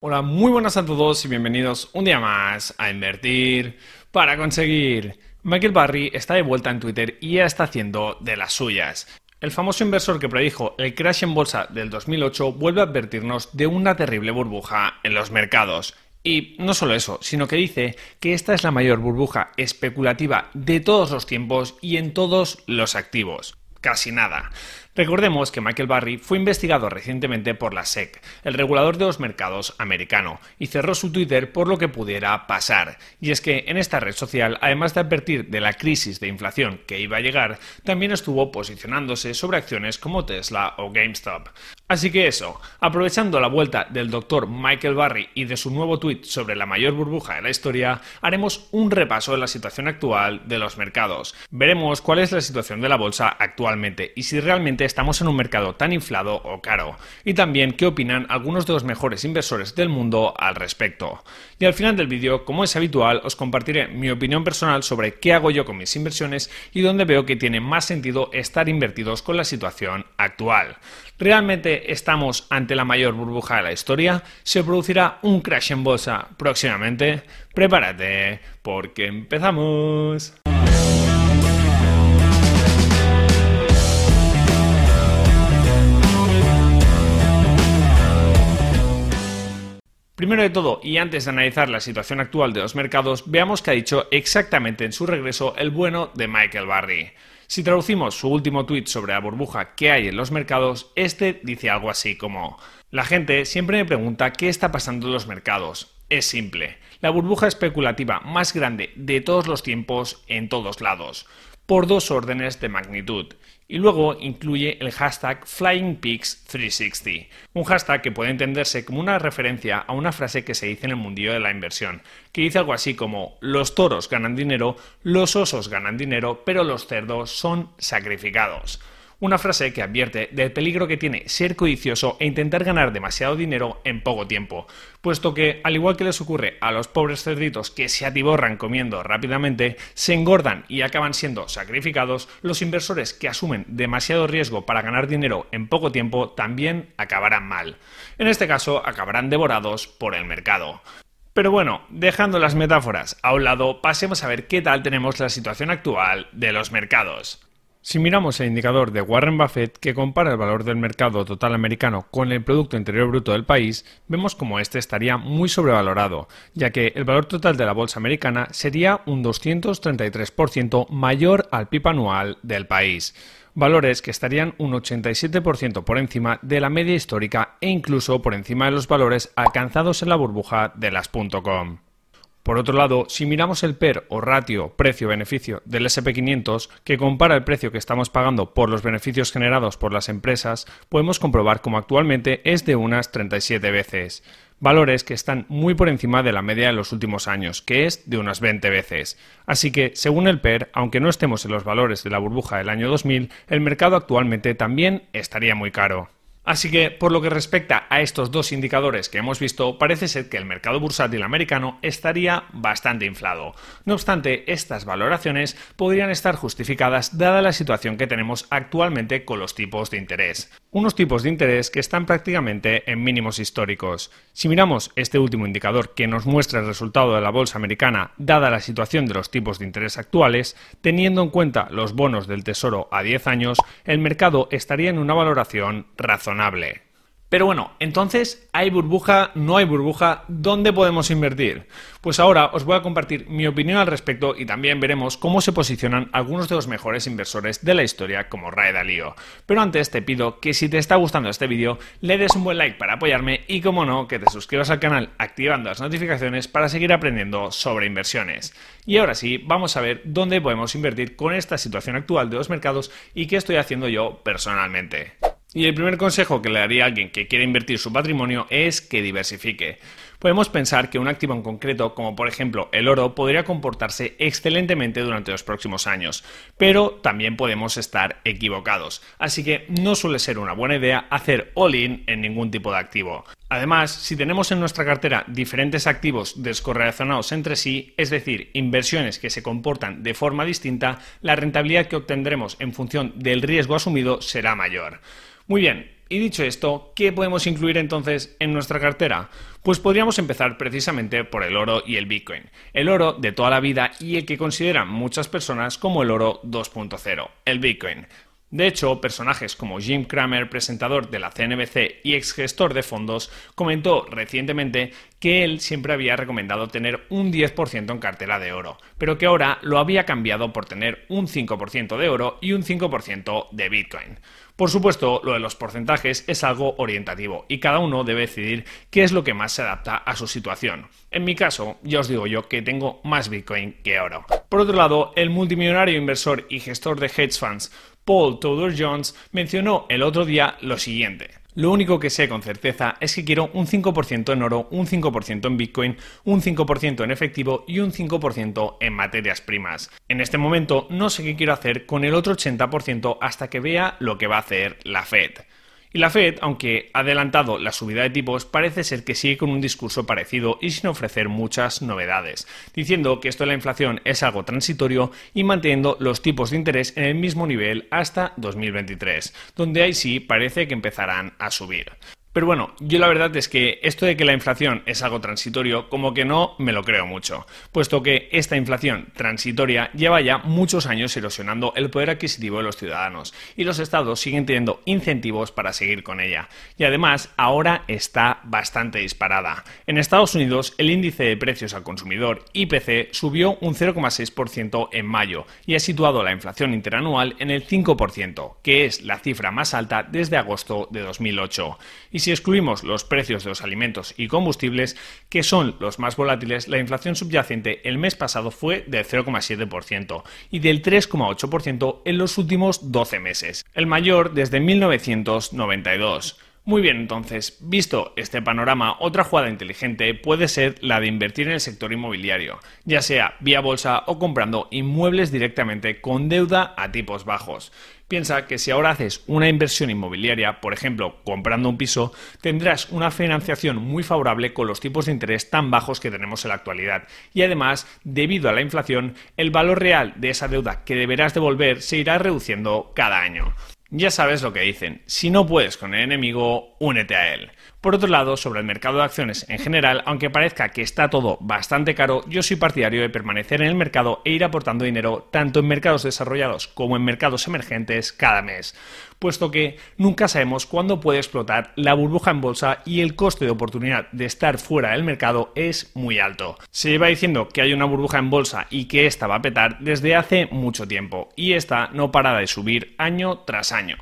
Hola, muy buenas a todos y bienvenidos un día más a Invertir para conseguir. Michael Barry está de vuelta en Twitter y ya está haciendo de las suyas. El famoso inversor que predijo el crash en bolsa del 2008 vuelve a advertirnos de una terrible burbuja en los mercados. Y no solo eso, sino que dice que esta es la mayor burbuja especulativa de todos los tiempos y en todos los activos. Casi nada. Recordemos que Michael Barry fue investigado recientemente por la SEC, el regulador de los mercados americano, y cerró su Twitter por lo que pudiera pasar. Y es que en esta red social, además de advertir de la crisis de inflación que iba a llegar, también estuvo posicionándose sobre acciones como Tesla o GameStop. Así que eso, aprovechando la vuelta del doctor Michael Barry y de su nuevo tweet sobre la mayor burbuja de la historia, haremos un repaso de la situación actual de los mercados. Veremos cuál es la situación de la bolsa actualmente y si realmente estamos en un mercado tan inflado o caro, y también qué opinan algunos de los mejores inversores del mundo al respecto. Y al final del vídeo, como es habitual, os compartiré mi opinión personal sobre qué hago yo con mis inversiones y dónde veo que tiene más sentido estar invertidos con la situación actual. ¿Realmente estamos ante la mayor burbuja de la historia? ¿Se producirá un crash en bolsa próximamente? Prepárate, porque empezamos. Primero de todo, y antes de analizar la situación actual de los mercados, veamos qué ha dicho exactamente en su regreso el bueno de Michael Barry. Si traducimos su último tweet sobre la burbuja que hay en los mercados, este dice algo así como: La gente siempre me pregunta qué está pasando en los mercados. Es simple, la burbuja especulativa más grande de todos los tiempos en todos lados, por dos órdenes de magnitud y luego incluye el hashtag FlyingPix360, un hashtag que puede entenderse como una referencia a una frase que se dice en el mundillo de la inversión, que dice algo así como los toros ganan dinero, los osos ganan dinero, pero los cerdos son sacrificados. Una frase que advierte del peligro que tiene ser codicioso e intentar ganar demasiado dinero en poco tiempo, puesto que, al igual que les ocurre a los pobres cerditos que se atiborran comiendo rápidamente, se engordan y acaban siendo sacrificados, los inversores que asumen demasiado riesgo para ganar dinero en poco tiempo también acabarán mal. En este caso, acabarán devorados por el mercado. Pero bueno, dejando las metáforas a un lado, pasemos a ver qué tal tenemos la situación actual de los mercados. Si miramos el indicador de Warren Buffett que compara el valor del mercado total americano con el Producto Interior Bruto del país, vemos como este estaría muy sobrevalorado, ya que el valor total de la bolsa americana sería un 233% mayor al PIB anual del país valores que estarían un 87% por encima de la media histórica e incluso por encima de los valores alcanzados en la burbuja de las .com. Por otro lado, si miramos el PER o ratio precio-beneficio del SP500, que compara el precio que estamos pagando por los beneficios generados por las empresas, podemos comprobar como actualmente es de unas 37 veces. Valores que están muy por encima de la media de los últimos años, que es de unas 20 veces. Así que, según el PER, aunque no estemos en los valores de la burbuja del año 2000, el mercado actualmente también estaría muy caro. Así que, por lo que respecta a estos dos indicadores que hemos visto, parece ser que el mercado bursátil americano estaría bastante inflado. No obstante, estas valoraciones podrían estar justificadas dada la situación que tenemos actualmente con los tipos de interés. Unos tipos de interés que están prácticamente en mínimos históricos. Si miramos este último indicador que nos muestra el resultado de la bolsa americana dada la situación de los tipos de interés actuales, teniendo en cuenta los bonos del Tesoro a 10 años, el mercado estaría en una valoración razonable pero bueno, entonces, ¿hay burbuja? ¿No hay burbuja? ¿Dónde podemos invertir? Pues ahora os voy a compartir mi opinión al respecto y también veremos cómo se posicionan algunos de los mejores inversores de la historia como Ray Dalio. Pero antes te pido que si te está gustando este vídeo, le des un buen like para apoyarme y como no, que te suscribas al canal activando las notificaciones para seguir aprendiendo sobre inversiones. Y ahora sí, vamos a ver dónde podemos invertir con esta situación actual de los mercados y qué estoy haciendo yo personalmente. Y el primer consejo que le daría a alguien que quiere invertir su patrimonio es que diversifique. Podemos pensar que un activo en concreto, como por ejemplo el oro, podría comportarse excelentemente durante los próximos años, pero también podemos estar equivocados. Así que no suele ser una buena idea hacer all-in en ningún tipo de activo. Además, si tenemos en nuestra cartera diferentes activos descorrelacionados entre sí, es decir, inversiones que se comportan de forma distinta, la rentabilidad que obtendremos en función del riesgo asumido será mayor. Muy bien, Y dicho esto, ¿qué podemos incluir entonces en nuestra cartera? Pues podríamos empezar precisamente por el oro y el Bitcoin. El oro de toda la vida y el que consideran muchas personas como el oro 2.0, el Bitcoin. De hecho, personajes como Jim Cramer, presentador de la CNBC y ex gestor de fondos, comentó recientemente que él siempre había recomendado tener un 10% en cartera de oro, pero que ahora lo había cambiado por tener un 5% de oro y un 5% de Bitcoin. Por supuesto, lo de los porcentajes es algo orientativo y cada uno debe decidir qué es lo que más se adapta a su situación. En mi caso, ya os digo yo que tengo más Bitcoin que oro. Por otro lado, el multimillonario inversor y gestor de hedge funds Paul Tudor Jones mencionó el otro día lo siguiente. Lo único que sé con certeza es que quiero un 5% en oro, un 5% en Bitcoin, un 5% en efectivo y un 5% en materias primas. En este momento no sé qué quiero hacer con el otro 80% hasta que vea lo que va a hacer la Fed. Y la Fed, aunque ha adelantado la subida de tipos, parece ser que sigue con un discurso parecido y sin ofrecer muchas novedades, diciendo que esto de la inflación es algo transitorio y manteniendo los tipos de interés en el mismo nivel hasta 2023, donde ahí sí parece que empezarán a subir. Pero bueno, yo la verdad es que esto de que la inflación es algo transitorio, como que no me lo creo mucho, puesto que esta inflación transitoria lleva ya muchos años erosionando el poder adquisitivo de los ciudadanos y los estados siguen teniendo incentivos para seguir con ella. Y además, ahora está bastante disparada. En Estados Unidos, el índice de precios al consumidor IPC subió un 0,6% en mayo y ha situado la inflación interanual en el 5%, que es la cifra más alta desde agosto de 2008. Y excluimos los precios de los alimentos y combustibles, que son los más volátiles, la inflación subyacente el mes pasado fue del 0,7% y del 3,8% en los últimos 12 meses, el mayor desde 1992. Muy bien, entonces, visto este panorama, otra jugada inteligente puede ser la de invertir en el sector inmobiliario, ya sea vía bolsa o comprando inmuebles directamente con deuda a tipos bajos. Piensa que si ahora haces una inversión inmobiliaria, por ejemplo, comprando un piso, tendrás una financiación muy favorable con los tipos de interés tan bajos que tenemos en la actualidad. Y además, debido a la inflación, el valor real de esa deuda que deberás devolver se irá reduciendo cada año. Ya sabes lo que dicen, si no puedes con el enemigo, únete a él. Por otro lado, sobre el mercado de acciones en general, aunque parezca que está todo bastante caro, yo soy partidario de permanecer en el mercado e ir aportando dinero tanto en mercados desarrollados como en mercados emergentes cada mes, puesto que nunca sabemos cuándo puede explotar la burbuja en bolsa y el coste de oportunidad de estar fuera del mercado es muy alto. Se lleva diciendo que hay una burbuja en bolsa y que esta va a petar desde hace mucho tiempo, y esta no para de subir año tras año.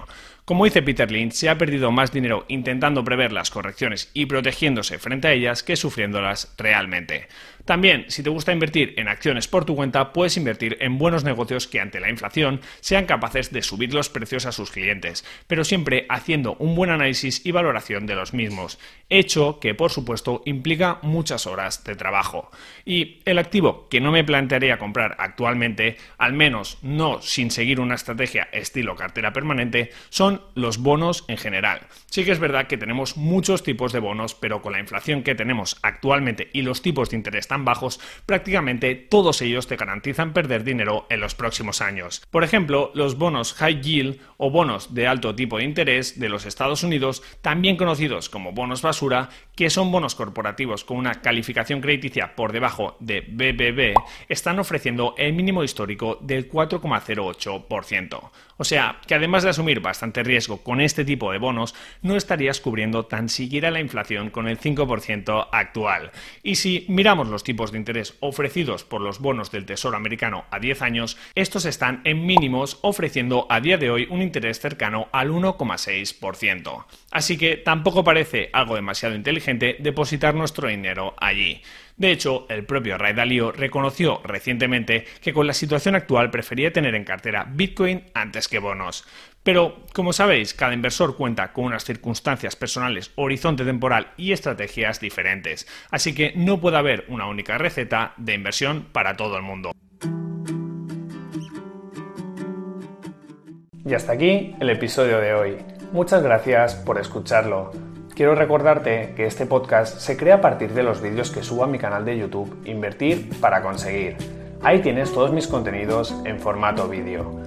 Como dice Peter Lynch, se ha perdido más dinero intentando prever las correcciones y protegiéndose frente a ellas que sufriéndolas realmente. También, si te gusta invertir en acciones por tu cuenta, puedes invertir en buenos negocios que ante la inflación sean capaces de subir los precios a sus clientes, pero siempre haciendo un buen análisis y valoración de los mismos, hecho que por supuesto implica muchas horas de trabajo. Y el activo que no me plantearía comprar actualmente, al menos no sin seguir una estrategia estilo cartera permanente, son los bonos en general. Sí que es verdad que tenemos muchos tipos de bonos, pero con la inflación que tenemos actualmente y los tipos de interés bajos, prácticamente todos ellos te garantizan perder dinero en los próximos años. Por ejemplo, los bonos high yield o bonos de alto tipo de interés de los Estados Unidos, también conocidos como bonos basura, que son bonos corporativos con una calificación crediticia por debajo de BBB, están ofreciendo el mínimo histórico del 4,08%. O sea, que además de asumir bastante riesgo con este tipo de bonos, no estarías cubriendo tan siquiera la inflación con el 5% actual. Y si miramos los tipos de interés ofrecidos por los bonos del Tesoro americano a 10 años, estos están en mínimos ofreciendo a día de hoy un interés cercano al 1,6%. Así que tampoco parece algo demasiado inteligente depositar nuestro dinero allí. De hecho, el propio Ray Dalio reconoció recientemente que con la situación actual prefería tener en cartera Bitcoin antes que bonos. Pero, como sabéis, cada inversor cuenta con unas circunstancias personales, horizonte temporal y estrategias diferentes, así que no puede haber una única receta de inversión para todo el mundo. Y hasta aquí el episodio de hoy. Muchas gracias por escucharlo. Quiero recordarte que este podcast se crea a partir de los vídeos que subo a mi canal de YouTube Invertir para conseguir. Ahí tienes todos mis contenidos en formato vídeo.